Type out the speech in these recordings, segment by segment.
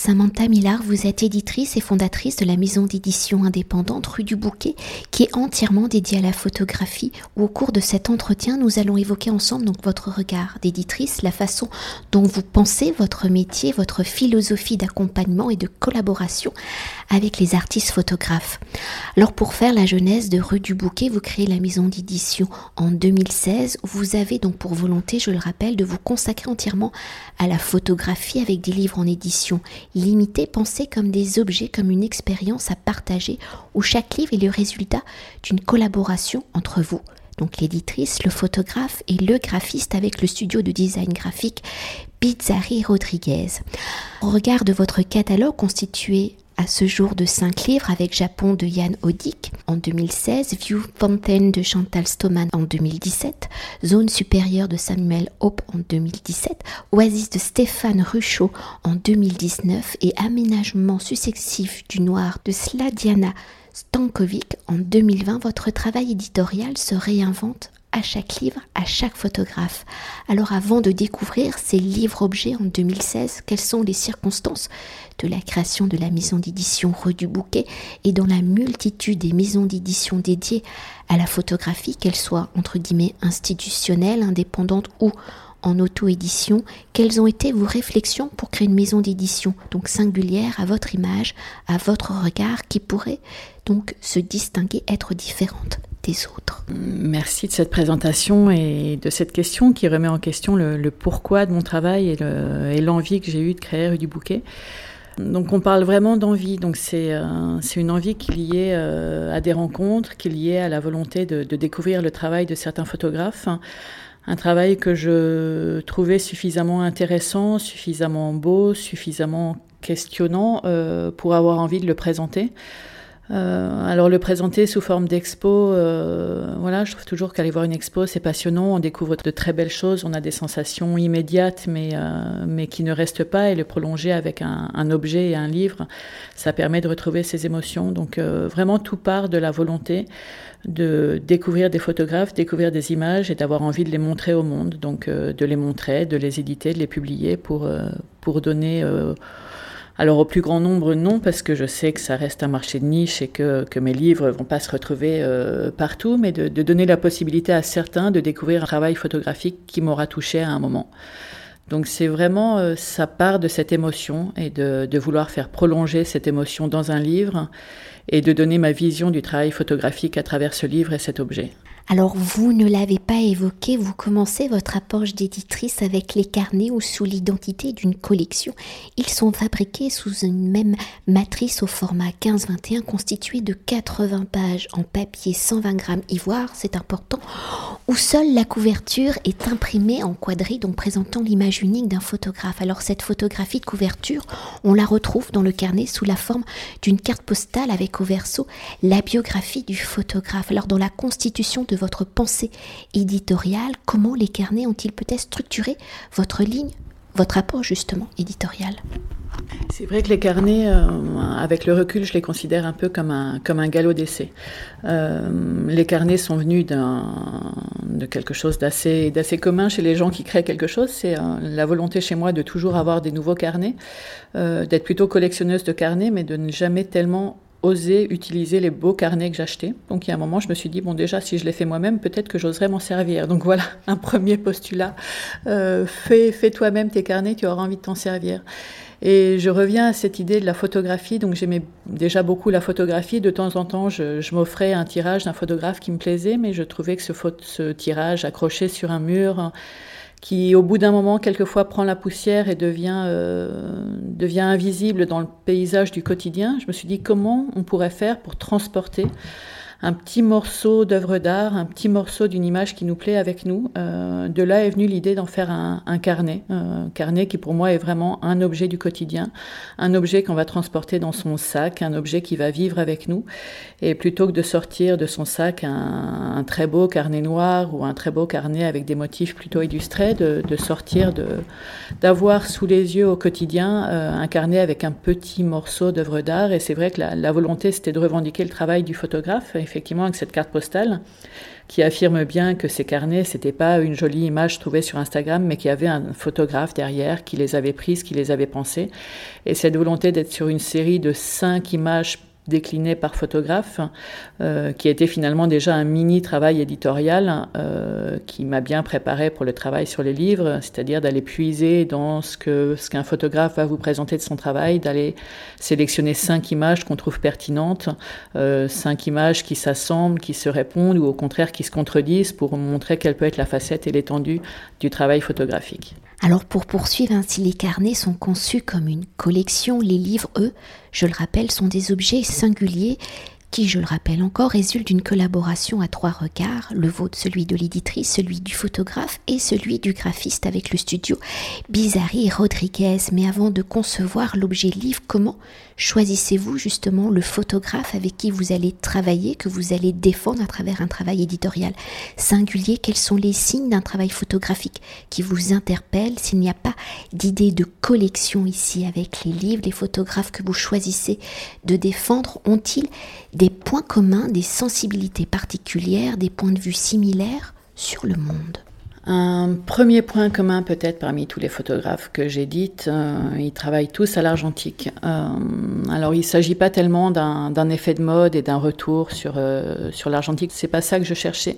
Samantha Millard, vous êtes éditrice et fondatrice de la maison d'édition indépendante Rue du Bouquet, qui est entièrement dédiée à la photographie, où au cours de cet entretien, nous allons évoquer ensemble votre regard d'éditrice, la façon dont vous pensez votre métier, votre philosophie d'accompagnement et de collaboration avec les artistes photographes. Alors pour faire la jeunesse de Rue du Bouquet, vous créez la maison d'édition en 2016. Vous avez donc pour volonté, je le rappelle, de vous consacrer entièrement à la photographie avec des livres en édition limitée, pensés comme des objets, comme une expérience à partager, où chaque livre est le résultat d'une collaboration entre vous, donc l'éditrice, le photographe et le graphiste avec le studio de design graphique Pizzari Rodriguez. Au regard de votre catalogue constitué à ce jour de 5 livres avec Japon de Yann Odik en 2016, View Fontaine de Chantal Stoman en 2017, Zone supérieure de Samuel Hope en 2017, Oasis de Stéphane Ruchot en 2019 et Aménagement successif du noir de Sladiana Stankovic en 2020, votre travail éditorial se réinvente à chaque livre, à chaque photographe. Alors avant de découvrir ces livres-objets en 2016, quelles sont les circonstances de la création de la maison d'édition Rue Bouquet et dans la multitude des maisons d'édition dédiées à la photographie, qu'elles soient entre guillemets institutionnelles, indépendantes ou en auto-édition, quelles ont été vos réflexions pour créer une maison d'édition, donc singulière à votre image, à votre regard, qui pourrait donc se distinguer, être différente? Merci de cette présentation et de cette question qui remet en question le, pourquoi de mon travail et l'envie que j'ai eue de créer Rue du Bouquet. Donc on parle vraiment d'envie, donc c'est euh, une envie qui est liée euh, à des rencontres, qui est liée à la volonté de, découvrir le travail de certains photographes, un travail que je trouvais suffisamment intéressant, suffisamment beau, suffisamment questionnant euh, pour avoir envie de le présenter. Euh, alors le présenter sous forme d'expo, euh, voilà, je trouve toujours qu'aller voir une expo c'est passionnant, on découvre de très belles choses, on a des sensations immédiates mais, euh, mais qui ne restent pas. Et le prolonger avec un, objet et un livre, ça permet de retrouver ces émotions. Donc vraiment tout part de la volonté de découvrir des photographes, découvrir des images et d'avoir envie de les montrer au monde, donc de les montrer, de les éditer, de les publier pour, pour donner alors au plus grand nombre, non, parce que je sais que ça reste un marché de niche et que, mes livres vont pas se retrouver euh, partout, mais de, donner la possibilité à certains de découvrir un travail photographique qui m'aura touché à un moment. Donc c'est vraiment, euh, part de cette émotion et de, vouloir faire prolonger cette émotion dans un livre et de donner ma vision du travail photographique à travers ce livre et cet objet. Alors vous ne l'avez pas évoqué, vous commencez votre approche d'éditrice avec les carnets ou sous l'identité d'une collection. Ils sont fabriqués sous une même matrice au format 15-21 constitué de 80 pages en papier 120 grammes ivoire, c'est important, où seule la couverture est imprimée en quadrille, donc présentant l'image unique d'un photographe. Alors cette photographie de couverture, on la retrouve dans le carnet sous la forme d'une carte postale avec au verso la biographie du photographe. Alors dans la constitution de votre pensée éditoriale, comment les carnets ont-ils peut-être structuré votre ligne, votre apport justement éditorial c'est vrai que les carnets, euh, avec le recul, je les considère un peu comme un, comme un galop d'essai. Euh, les carnets sont venus de quelque chose d'assez, commun chez les gens qui créent quelque chose. C'est euh, la volonté chez moi de toujours avoir des nouveaux carnets, d'être plutôt collectionneuse de carnets, mais de ne jamais tellement oser utiliser les beaux carnets que j'achetais. Donc il y a un moment, je me suis dit, bon déjà, si je les fais moi-même, peut-être que j'oserais m'en servir. Donc voilà, un premier postulat. Euh, fais, fais toi-même tes carnets, tu auras envie de t'en servir. Et je reviens à cette idée de la photographie. Donc j'aimais déjà beaucoup la photographie. De temps en temps, je, m'offrais un tirage d'un photographe qui me plaisait, mais je trouvais que ce tirage accroché sur un mur qui au bout d'un moment quelquefois prend la poussière et devient, euh, devient invisible dans le paysage du quotidien, je me suis dit comment on pourrait faire pour transporter un petit morceau d'œuvre d'art, un petit morceau d'une image qui nous plaît avec nous. Euh, de là est venue l'idée d'en faire un, un carnet, euh, un carnet qui pour moi est vraiment un objet du quotidien, un objet qu'on va transporter dans son sac, un objet qui va vivre avec nous. Et plutôt que de sortir de son sac un, un très beau carnet noir ou un très beau carnet avec des motifs plutôt illustrés, de, de sortir, de d'avoir sous les yeux au quotidien euh, un carnet avec un petit morceau d'œuvre d'art. Et c'est vrai que la, la volonté c'était de revendiquer le travail du photographe. Effectivement avec cette carte postale qui affirme bien que ces carnets, c'était pas une jolie image trouvée sur Instagram, mais qu'il y avait un photographe derrière qui les avait prises, qui les avait pensées. Et cette volonté d'être sur une série de cinq images décliné par photographe, euh, qui était finalement déjà un mini travail éditorial euh, qui m'a bien préparé pour le travail sur les livres, c'est-à-dire d'aller puiser dans ce que ce qu'un photographe va vous présenter de son travail, d'aller sélectionner cinq images qu'on trouve pertinentes, euh, cinq images qui s'assemblent, qui se répondent ou au contraire qui se contredisent pour montrer quelle peut être la facette et l'étendue du travail photographique. Alors pour poursuivre ainsi, les carnets sont conçus comme une collection, les livres, eux, je le rappelle, sont des objets singuliers qui, je le rappelle encore, résulte d'une collaboration à trois regards, le vôtre, celui de l'éditrice, celui du photographe et celui du graphiste avec le studio Bizarri Rodriguez. Mais avant de concevoir l'objet livre, comment choisissez-vous justement le photographe avec qui vous allez travailler, que vous allez défendre à travers un travail éditorial singulier? Quels sont les signes d'un travail photographique qui vous interpelle? S'il n'y a pas d'idée de collection ici avec les livres, les photographes que vous choisissez de défendre ont-ils des points communs, des sensibilités particulières, des points de vue similaires sur le monde un premier point commun peut-être parmi tous les photographes que j'ai dites, euh, ils travaillent tous à l'argentique. Euh, alors il ne s'agit pas tellement d'un effet de mode et d'un retour sur, euh, sur l'argentique, c'est pas ça que je cherchais.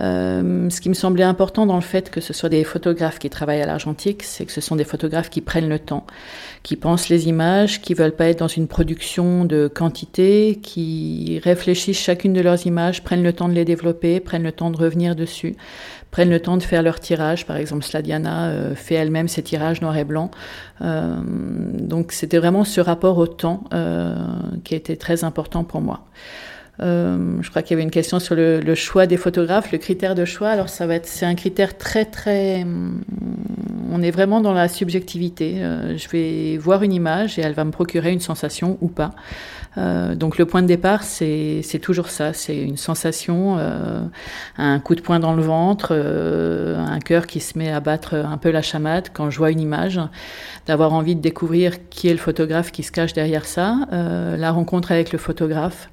Euh, ce qui me semblait important dans le fait que ce soit des photographes qui travaillent à l'argentique, c'est que ce sont des photographes qui prennent le temps, qui pensent les images, qui veulent pas être dans une production de quantité, qui réfléchissent chacune de leurs images, prennent le temps de les développer, prennent le temps de revenir dessus, prennent le temps de faire leur tirage. Par exemple, Sladiana euh, fait elle-même ses tirages noir et blanc. Euh, donc c'était vraiment ce rapport au temps euh, qui était très important pour moi. Euh, je crois qu'il y avait une question sur le, choix des photographes, le critère de choix. Alors ça va être, c'est un critère très très, on est vraiment dans la subjectivité. Euh, je vais voir une image et elle va me procurer une sensation ou pas. Euh, donc le point de départ, c'est, c'est toujours ça, c'est une sensation, un coup de poing dans le ventre, un cœur qui se met à battre un peu la chamade quand je vois une image, d'avoir envie de découvrir qui est le photographe qui se cache derrière ça, la rencontre avec le photographe.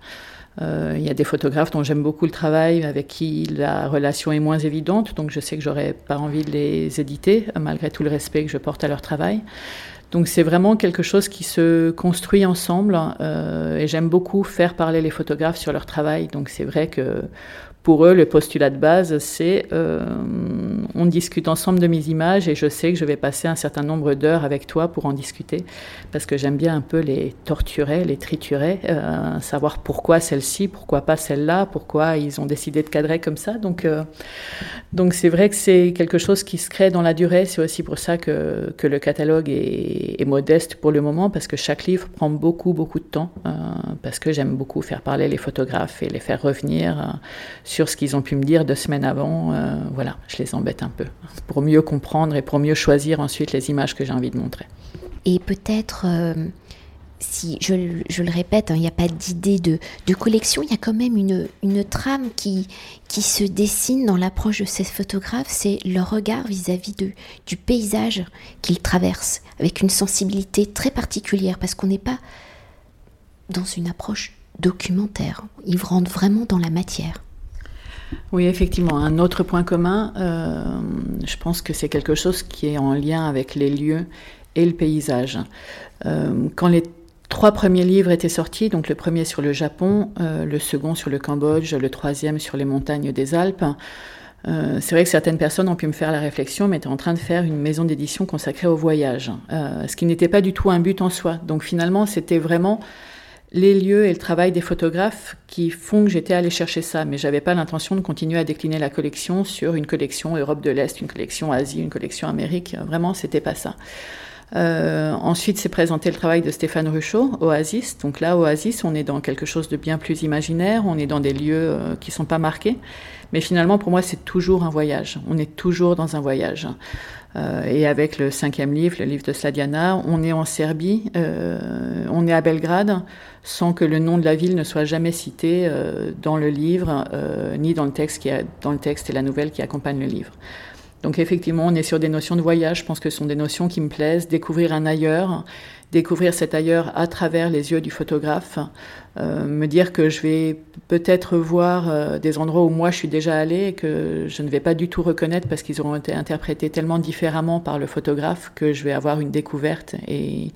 Euh, il y a des photographes dont j'aime beaucoup le travail, avec qui la relation est moins évidente, donc je sais que j'aurais pas envie de les éditer, malgré tout le respect que je porte à leur travail. Donc c'est vraiment quelque chose qui se construit ensemble, euh, et j'aime beaucoup faire parler les photographes sur leur travail. Donc c'est vrai que pour eux, le postulat de base, c'est euh, on discute ensemble de mes images et je sais que je vais passer un certain nombre d'heures avec toi pour en discuter parce que j'aime bien un peu les torturer, les triturer, euh, savoir pourquoi celle-ci, pourquoi pas celle-là, pourquoi ils ont décidé de cadrer comme ça. Donc, euh, donc c'est vrai que c'est quelque chose qui se crée dans la durée. C'est aussi pour ça que, que le catalogue est, est, modeste pour le moment parce que chaque livre prend beaucoup, beaucoup de temps parce que j'aime beaucoup faire parler les photographes et les faire revenir sur ce qu'ils ont pu me dire deux semaines avant. Euh, voilà, je les embête un peu pour mieux comprendre et pour mieux choisir ensuite les images que j'ai envie de montrer. Et peut-être, euh, si je, le répète, hein, il n'y a pas d'idée de, collection, il y a quand même une, trame qui, se dessine dans l'approche de ces photographes, c'est leur regard vis-à-vis de, du paysage qu'ils traversent, avec une sensibilité très particulière, parce qu'on n'est pas dans une approche documentaire, ils rentrent vraiment dans la matière. Oui, effectivement. Un autre point commun, euh, je pense que c'est quelque chose qui est en lien avec les lieux et le paysage. Euh, quand les trois premiers livres étaient sortis, donc le premier sur le Japon, euh, le second sur le Cambodge, le troisième sur les montagnes des Alpes, c'est vrai que certaines personnes ont pu me faire la réflexion, mais étaient en train de faire une maison d'édition consacrée au voyage, ce qui n'était pas du tout un but en soi. Donc finalement, c'était vraiment les lieux et le travail des photographes qui font que j'étais allée chercher ça, mais j'avais pas l'intention de continuer à décliner la collection sur une collection Europe de l'Est, une collection Asie, une collection Amérique. Vraiment, c'était pas ça. Euh, ensuite, c'est présenté le travail de Stéphane Ruchot, Oasis. Donc là, Oasis, on est dans quelque chose de bien plus imaginaire, on est dans des lieux euh, qui sont pas marqués. Mais finalement, pour moi, c'est toujours un voyage. On est toujours dans un voyage. Euh, et avec le cinquième livre, le livre de Sladiana, on est en Serbie, euh, on est à Belgrade, sans que le nom de la ville ne soit jamais cité euh, dans le livre, ni dans le, texte qui dans le texte et la nouvelle qui accompagne le livre. Donc effectivement, on est sur des notions de voyage, je pense que ce sont des notions qui me plaisent, découvrir un ailleurs, découvrir cet ailleurs à travers les yeux du photographe, euh, me dire que je vais peut-être voir euh, des endroits où moi je suis déjà allée et que je ne vais pas du tout reconnaître parce qu'ils auront été interprétés tellement différemment par le photographe que je vais avoir une découverte et,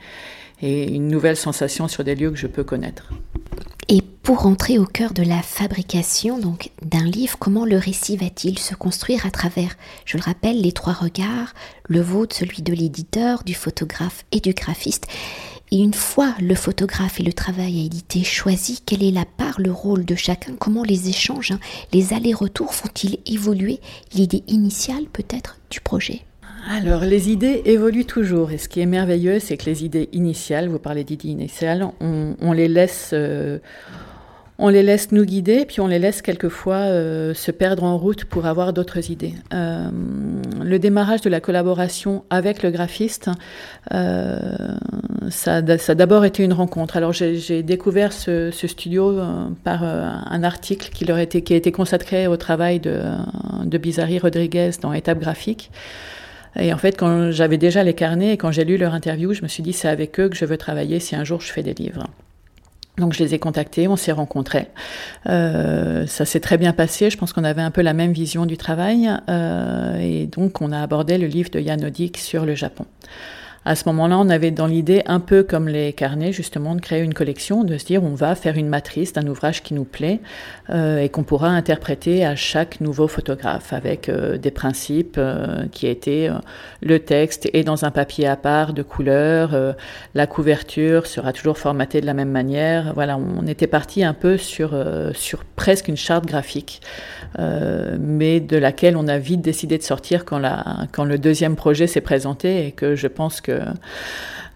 et une nouvelle sensation sur des lieux que je peux connaître. Et pour entrer au cœur de la fabrication donc d'un livre, comment le récit va-t-il se construire à travers, je le rappelle, les trois regards, le vôtre, celui de l'éditeur, du photographe et du graphiste. Et une fois le photographe et le travail à éditer choisi, quelle est la part, le rôle de chacun? Comment les échanges, hein, les allers-retours font-ils évoluer l'idée initiale peut-être du projet? Alors, les idées évoluent toujours. Et ce qui est merveilleux, c'est que les idées initiales, vous parlez d'idées initiales, on, les laisse. Euh, on les laisse nous guider, puis on les laisse quelquefois euh, se perdre en route pour avoir d'autres idées. Euh, le démarrage de la collaboration avec le graphiste, ça, a d'abord été une rencontre. Alors j'ai découvert ce, studio par un article qui, leur qui a été consacré au travail de, de Bizarri Rodriguez dans Étape graphique. Et en fait, quand j'avais déjà les carnets et quand j'ai lu leur interview, je me suis dit c'est avec eux que je veux travailler si un jour je fais des livres. Donc je les ai contactés, on s'est rencontrés. Euh, ça s'est très bien passé. Je pense qu'on avait un peu la même vision du travail. Euh, et donc on a abordé le livre de Yann Odik sur le Japon. À ce moment-là, on avait dans l'idée, un peu comme les carnets, justement, de créer une collection, de se dire on va faire une matrice d'un ouvrage qui nous plaît euh, et qu'on pourra interpréter à chaque nouveau photographe avec euh, des principes euh, qui étaient le texte est dans un papier à part de couleur, la couverture sera toujours formatée de la même manière. Voilà, on était parti un peu sur, sur presque une charte graphique, mais de laquelle on a vite décidé de sortir quand, la, quand le deuxième projet s'est présenté et que je pense que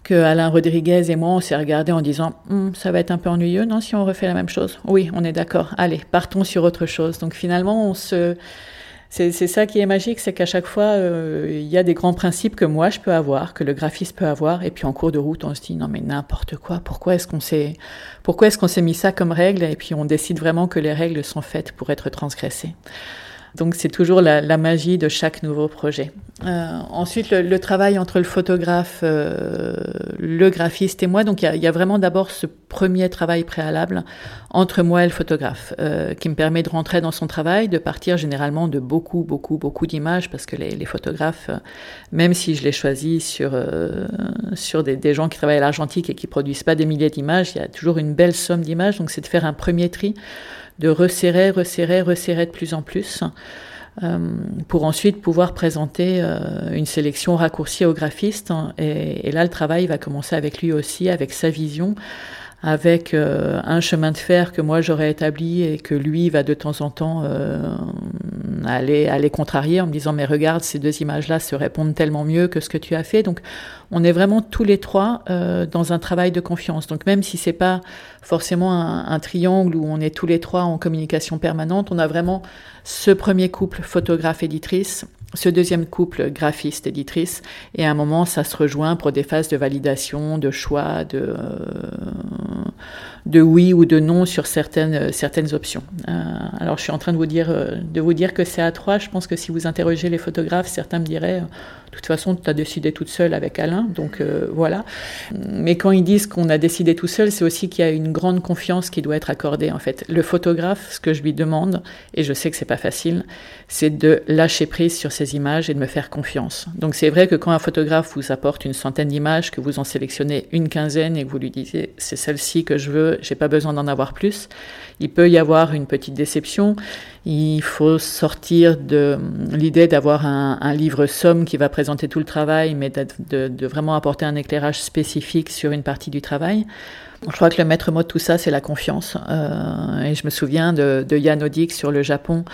que, Alain Rodriguez et moi, on s'est regardé en disant hum, ça va être un peu ennuyeux, non, si on refait la même chose? Oui, on est d'accord. Allez, partons sur autre chose. Donc finalement, on se. C'est ça qui est magique, c'est qu'à chaque fois, euh, il y a des grands principes que moi je peux avoir, que le graphiste peut avoir, et puis en cours de route, on se dit non mais n'importe quoi. Pourquoi est-ce qu'on s'est, pourquoi est-ce qu'on s'est mis ça comme règle? Et puis on décide vraiment que les règles sont faites pour être transgressées. Donc c'est toujours la, magie de chaque nouveau projet. Euh, ensuite, le, travail entre le photographe, euh, le graphiste et moi. Donc il y, a, vraiment d'abord ce premier travail préalable entre moi et le photographe euh, qui me permet de rentrer dans son travail, de partir généralement de beaucoup, beaucoup, beaucoup d'images parce que les, photographes, même si je les choisis sur, sur des, des, gens qui travaillent à l'argentique et qui produisent pas des milliers d'images, il y a toujours une belle somme d'images. Donc c'est de faire un premier tri de resserrer, resserrer, resserrer de plus en plus, euh, pour ensuite pouvoir présenter euh, une sélection raccourcie au graphiste. Et, et, là, le travail va commencer avec lui aussi, avec sa vision, avec euh, un chemin de fer que moi j'aurais établi et que lui va de temps en temps euh, aller, aller contrarier en me disant mais regarde ces deux images-là se répondent tellement mieux que ce que tu as fait. Donc on est vraiment tous les trois euh, dans un travail de confiance. Donc même si c'est pas forcément un, un, triangle où on est tous les trois en communication permanente, on a vraiment ce premier couple photographe-éditrice ce deuxième couple graphiste-éditrice, et à un moment, ça se rejoint pour des phases de validation, de choix, de, euh, de oui ou de non sur certaines, certaines options. Euh, alors, je suis en train de vous dire, euh, de vous dire que c'est à trois. Je pense que si vous interrogez les photographes, certains me diraient de toute façon, tu as décidé toute seule avec Alain, donc euh, voilà. Mais quand ils disent qu'on a décidé tout seul, c'est aussi qu'il y a une grande confiance qui doit être accordée. En fait, le photographe, ce que je lui demande, et je sais que c'est pas facile, c'est de lâcher prise sur images et de me faire confiance. Donc c'est vrai que quand un photographe vous apporte une centaine d'images, que vous en sélectionnez une quinzaine et que vous lui disiez c'est celle-ci que je veux, j'ai pas besoin d'en avoir plus, il peut y avoir une petite déception. Il faut sortir de l'idée d'avoir un, livre somme qui va présenter tout le travail, mais de, vraiment apporter un éclairage spécifique sur une partie du travail. Je crois que le maître mot de tout ça, c'est la confiance. Euh, et je me souviens de, Yann Odik sur le Japon,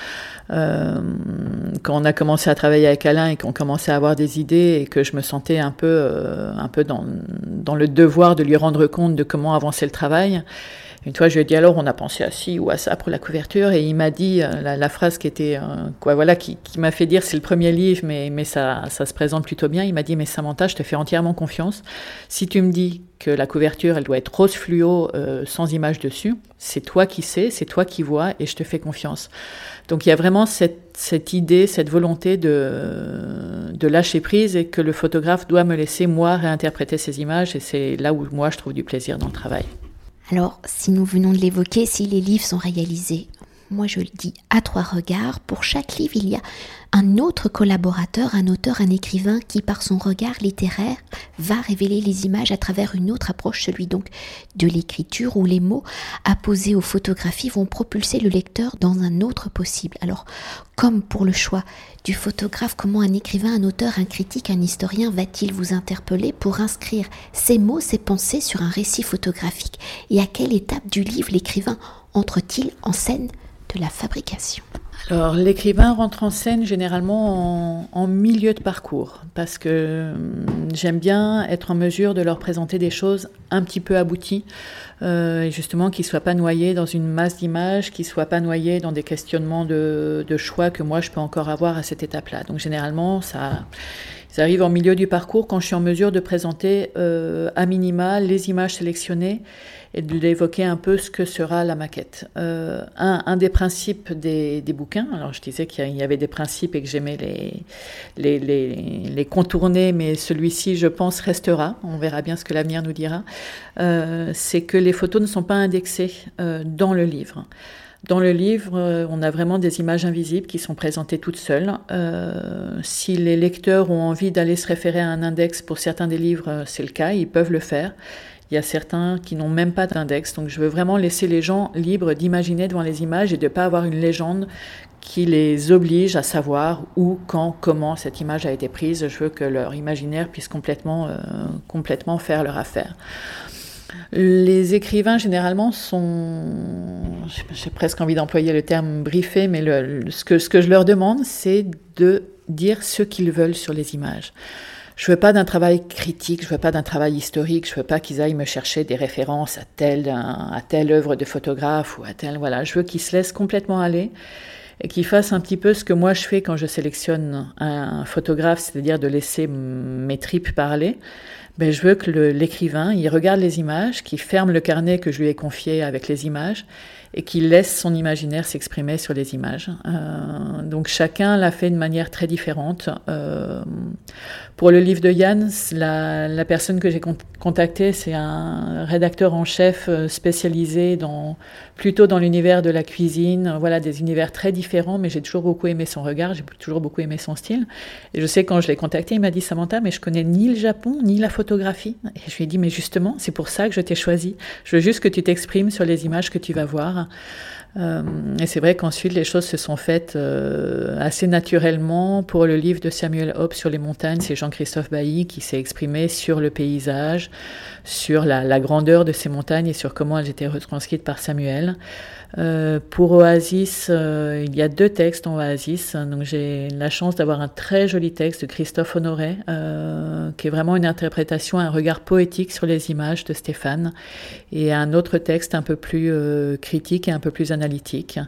euh, quand on a commencé à travailler avec Alain et qu'on commençait à avoir des idées et que je me sentais un peu, euh, un peu dans, dans le devoir de lui rendre compte de comment avancer le travail. Une fois, je lui ai dit alors on a pensé à ci ou à ça pour la couverture et il m'a dit euh, la, phrase qui était euh, quoi voilà qui, m'a fait dire c'est le premier livre mais mais ça ça se présente plutôt bien. Il m'a dit mais Samantha, je te fais entièrement confiance. Si tu me dis que la couverture elle doit être rose fluo sans image dessus, c'est toi qui sais, c'est toi qui vois et je te fais confiance. Donc il y a vraiment cette, cette idée, cette volonté de, de lâcher prise et que le photographe doit me laisser moi réinterpréter ces images et c'est là où moi je trouve du plaisir dans le travail. Alors, si nous venons de l'évoquer, si les livres sont réalisés, moi je le dis à trois regards, pour chaque livre il y a un autre collaborateur, un auteur, un écrivain qui par son regard littéraire va révéler les images à travers une autre approche, celui donc de l'écriture où les mots apposés aux photographies vont propulser le lecteur dans un autre possible. Alors, comme pour le choix du photographe, comment un écrivain, un auteur, un critique, un historien va-t-il vous interpeller pour inscrire ces mots, ces pensées sur un récit photographique? Et à quelle étape du livre l'écrivain entre-t-il en scène la fabrication alors, l'écrivain rentre en scène généralement en, milieu de parcours, parce que hum, j'aime bien être en mesure de leur présenter des choses un petit peu abouties, euh, justement qu'ils ne soient pas noyés dans une masse d'images, qu'ils ne soient pas noyés dans des questionnements de, choix que moi je peux encore avoir à cette étape-là. Donc, généralement, ça, ça arrive en milieu du parcours quand je suis en mesure de présenter euh, à minima les images sélectionnées et de l'évoquer un peu ce que sera la maquette. Euh, un, des principes des, bouquins, alors je disais qu'il y avait des principes et que j'aimais les, les, contourner, mais celui-ci, je pense, restera. On verra bien ce que l'avenir nous dira. Euh, c'est que les photos ne sont pas indexées euh, dans le livre. Dans le livre, on a vraiment des images invisibles qui sont présentées toutes seules. si les lecteurs ont envie d'aller se référer à un index pour certains des livres, c'est le cas, ils peuvent le faire. Il y a certains qui n'ont même pas d'index. Donc je veux vraiment laisser les gens libres d'imaginer devant les images et de ne pas avoir une légende qui les oblige à savoir où, quand, comment cette image a été prise. Je veux que leur imaginaire puisse complètement, euh, complètement faire leur affaire. Les écrivains, généralement, sont, j'ai presque envie d'employer le terme briefé, mais ce, que, ce que je leur demande, c'est de dire ce qu'ils veulent sur les images. Je veux pas d'un travail critique, je veux pas d'un travail historique, je veux pas qu'ils aillent me chercher des références à telle, à telle œuvre de photographe ou à telle, voilà. Je veux qu'ils se laissent complètement aller et qu'ils fassent un petit peu ce que moi je fais quand je sélectionne un photographe, c'est-à-dire de laisser mes tripes parler. Ben, je veux que l'écrivain, il regarde les images, qu'il ferme le carnet que je lui ai confié avec les images et qu'il laisse son imaginaire s'exprimer sur les images. Euh, donc chacun l'a fait de manière très différente. Euh, pour le livre de Yann, la, la personne que j'ai contactée, c'est un rédacteur en chef euh, spécialisé dans, plutôt dans l'univers de la cuisine, voilà, des univers très différents, mais j'ai toujours beaucoup aimé son regard, j'ai toujours beaucoup aimé son style. Et je sais quand je l'ai contacté, il m'a dit Samantha, mais je connais ni le Japon, ni la photographie. Et je lui ai dit, mais justement, c'est pour ça que je t'ai choisi. Je veux juste que tu t'exprimes sur les images que tu vas voir. Euh, et c'est vrai qu'ensuite les choses se sont faites euh, assez naturellement. Pour le livre de Samuel Hope sur les montagnes, c'est Jean-Christophe Bailly qui s'est exprimé sur le paysage, sur la, grandeur de ces montagnes et sur comment elles étaient retranscrites par Samuel. Euh, pour Oasis, il y a deux textes en Oasis. Donc j'ai la chance d'avoir un très joli texte de Christophe Honoré, qui est vraiment une interprétation, un regard poétique sur les images de Stéphane, et un autre texte un peu plus critique et un peu plus analytique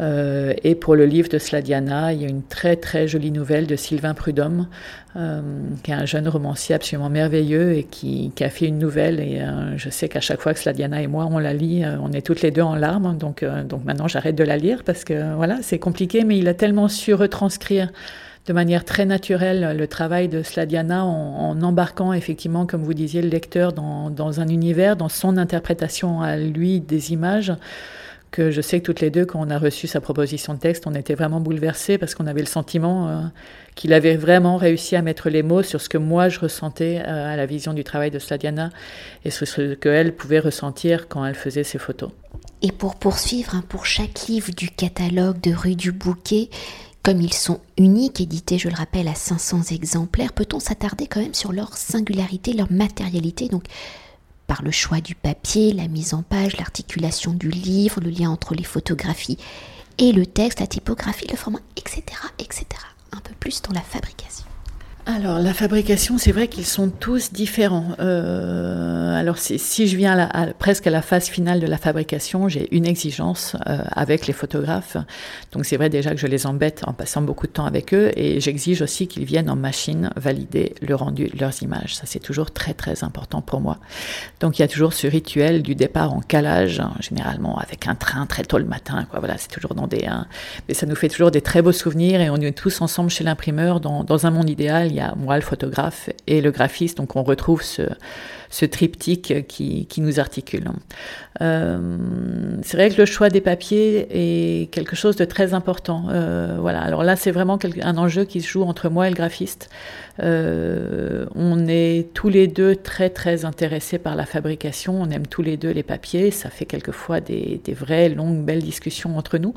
euh, et pour le livre de Sladiana, il y a une très très jolie nouvelle de Sylvain Prudhomme, euh, qui est un jeune romancier absolument merveilleux et qui, a fait une nouvelle. Et euh, je sais qu'à chaque fois que Sladiana et moi on la lit, on est toutes les deux en larmes. Donc, donc maintenant j'arrête de la lire parce que voilà, c'est compliqué, mais il a tellement su retranscrire de manière très naturelle le travail de Sladiana en, embarquant effectivement, comme vous disiez, le lecteur dans, dans, un univers, dans son interprétation à lui des images que je sais que toutes les deux, quand on a reçu sa proposition de texte, on était vraiment bouleversés parce qu'on avait le sentiment euh, qu'il avait vraiment réussi à mettre les mots sur ce que moi je ressentais euh, à la vision du travail de Sladiana et sur ce qu'elle pouvait ressentir quand elle faisait ses photos. Et pour poursuivre, hein, pour chaque livre du catalogue de Rue du Bouquet, comme ils sont uniques, édités, je le rappelle, à 500 exemplaires, peut-on s'attarder quand même sur leur singularité, leur matérialité? Donc, par le choix du papier, la mise en page, l'articulation du livre, le lien entre les photographies et le texte, la typographie, le format, etc., etc. Un peu plus dans la fabrication. Alors la fabrication, c'est vrai qu'ils sont tous différents. Euh, alors si je viens presque à la phase finale de la fabrication, j'ai une exigence euh, avec les photographes. Donc c'est vrai déjà que je les embête en passant beaucoup de temps avec eux et j'exige aussi qu'ils viennent en machine valider le rendu de leurs images. Ça c'est toujours très très important pour moi. Donc il y a toujours ce rituel du départ en calage, hein, généralement avec un train très tôt le matin. Voilà, c'est toujours dans des. Hein, mais ça nous fait toujours des très beaux souvenirs et on est tous ensemble chez l'imprimeur dans un monde idéal y moi le photographe et le graphiste, donc on retrouve ce, triptyque qui, qui, nous articule. Euh, c'est vrai que le choix des papiers est quelque chose de très important. Euh, voilà. Alors là, c'est vraiment un enjeu qui se joue entre moi et le graphiste. Euh, on est tous les deux très très intéressés par la fabrication. On aime tous les deux les papiers. Ça fait quelquefois des, des vraies longues belles discussions entre nous.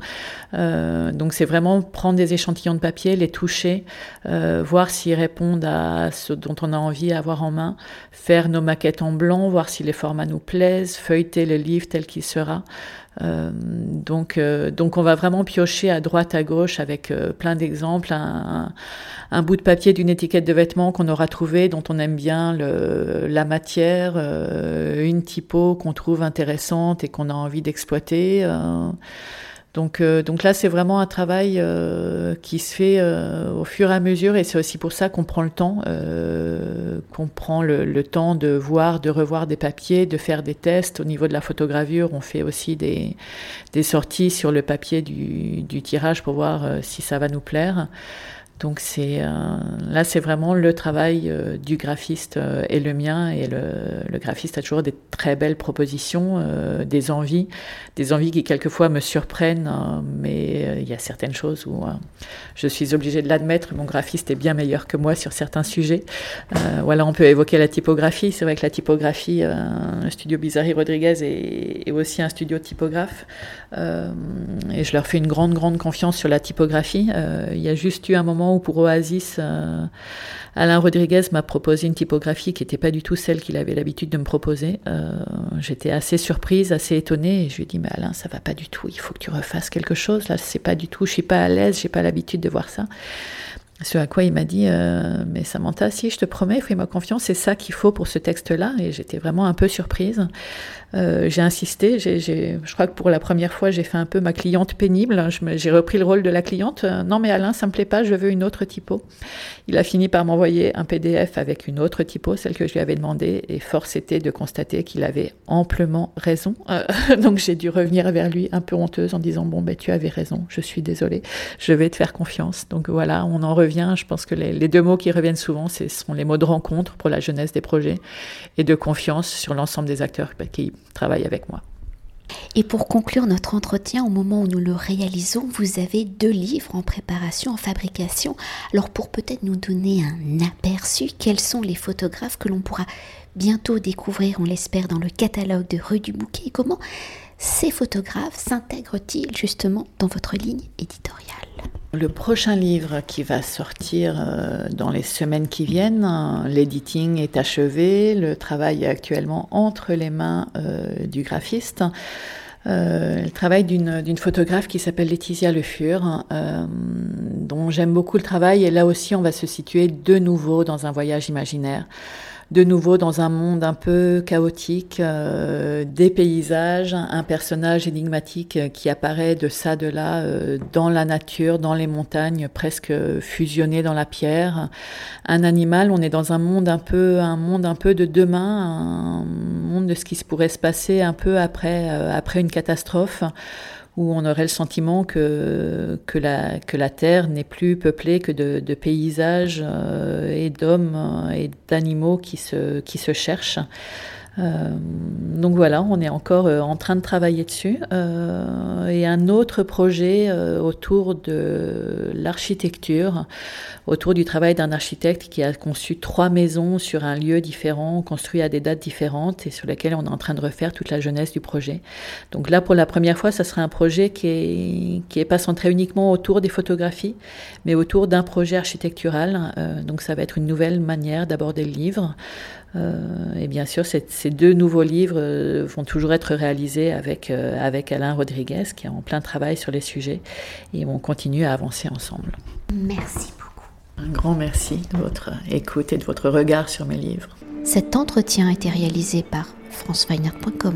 donc c'est vraiment prendre des échantillons de papier, les toucher, voir s'ils répondent à ce dont on a envie d'avoir en main, faire nos maquettes en blanc, voir si les formats nous plaisent, feuilleter le livre tel qu'il sera. Euh, donc, euh, donc on va vraiment piocher à droite, à gauche avec euh, plein d'exemples. Un, bout de papier d'une étiquette de vêtements qu'on aura trouvé, dont on aime bien la matière, une typo qu'on trouve intéressante et qu'on a envie d'exploiter. Donc, euh, donc là, c'est vraiment un travail euh, qui se fait euh, au fur et à mesure, et c'est aussi pour ça qu'on prend le temps, qu'on prend le, temps de voir, de revoir des papiers, de faire des tests. Au niveau de la photogravure, on fait aussi des, des sorties sur le papier du, du tirage pour voir si ça va nous plaire. Donc euh, là c'est vraiment le travail euh, du graphiste euh, et le mien et le, le, graphiste a toujours des très belles propositions, des envies, des envies qui quelquefois me surprennent, mais il y a certaines choses où je suis obligée de l'admettre. Mon graphiste est bien meilleur que moi sur certains sujets. voilà, on peut évoquer la typographie. C'est vrai que la typographie, un studio Bizarri Rodriguez est, aussi un studio typographe et je leur fais une grande grande confiance sur la typographie. il y a juste eu un moment pour Oasis, euh, Alain Rodriguez m'a proposé une typographie qui n'était pas du tout celle qu'il avait l'habitude de me proposer. Euh, j'étais assez surprise, assez étonnée, je lui ai dit, mais Alain, ça va pas du tout, il faut que tu refasses quelque chose, là, c'est pas du tout, je suis pas à l'aise, j'ai pas l'habitude de voir ça. Ce à quoi il m'a dit, euh, mais Samantha, si je te promets, fais-moi confiance, c'est ça qu'il faut pour ce texte-là. Et j'étais vraiment un peu surprise. Euh, j'ai insisté, je crois que pour la première fois, j'ai fait un peu ma cliente pénible. J'ai repris le rôle de la cliente. Euh, non, mais Alain, ça me plaît pas, je veux une autre typo. Il a fini par m'envoyer un PDF avec une autre typo, celle que je lui avais demandé, et force était de constater qu'il avait amplement raison. donc j'ai dû revenir vers lui un peu honteuse en disant bon ben tu avais raison, je suis désolée, je vais te faire confiance. Donc voilà, on en revient je pense que les, deux mots qui reviennent souvent, ce sont les mots de rencontre pour la jeunesse des projets et de confiance sur l'ensemble des acteurs qui travaillent avec moi. Et pour conclure notre entretien, au moment où nous le réalisons, vous avez deux livres en préparation, en fabrication. Alors pour peut-être nous donner un aperçu, quels sont les photographes que l'on pourra bientôt découvrir, on l'espère, dans le catalogue de Rue du Bouquet? Et comment ces photographes s'intègrent-ils justement dans votre ligne éditoriale? Le prochain livre qui va sortir euh, dans les semaines qui viennent, l'editing est achevé, le travail est actuellement entre les mains euh, du graphiste. Euh, le travail d'une photographe qui s'appelle Laetitia Le Fur, dont j'aime beaucoup le travail. Et là aussi, on va se situer de nouveau dans un voyage imaginaire de nouveau dans un monde un peu chaotique, euh, des paysages, un personnage énigmatique qui apparaît de ça, de là, euh, dans la nature, dans les montagnes, presque fusionné dans la pierre. Un animal, on est dans un monde un peu, un monde un peu de demain, un monde de ce qui se pourrait se passer un peu après, euh, après une catastrophe où on aurait le sentiment que, que, la, que la Terre n'est plus peuplée que de, paysages euh, et d'hommes euh, et d'animaux qui se, qui se cherchent. Euh, donc voilà, on est encore euh, en train de travailler dessus. Euh, et un autre projet autour de l'architecture, autour du travail d'un architecte qui a conçu trois maisons sur un lieu différent, construit à des dates différentes et sur lesquelles on est en train de refaire toute la jeunesse du projet. Donc là, pour la première fois, ça sera un projet qui est, qui est pas centré uniquement autour des photographies, mais autour d'un projet architectural. donc ça va être une nouvelle manière d'aborder le livre. Euh, et bien sûr, ces deux nouveaux livres euh, vont toujours être réalisés avec, euh, avec Alain Rodriguez, qui est en plein travail sur les sujets, et on continue à avancer ensemble. Merci beaucoup. Un grand merci de votre écoute et de votre regard sur mes livres. Cet entretien a été réalisé par franceweiner.com.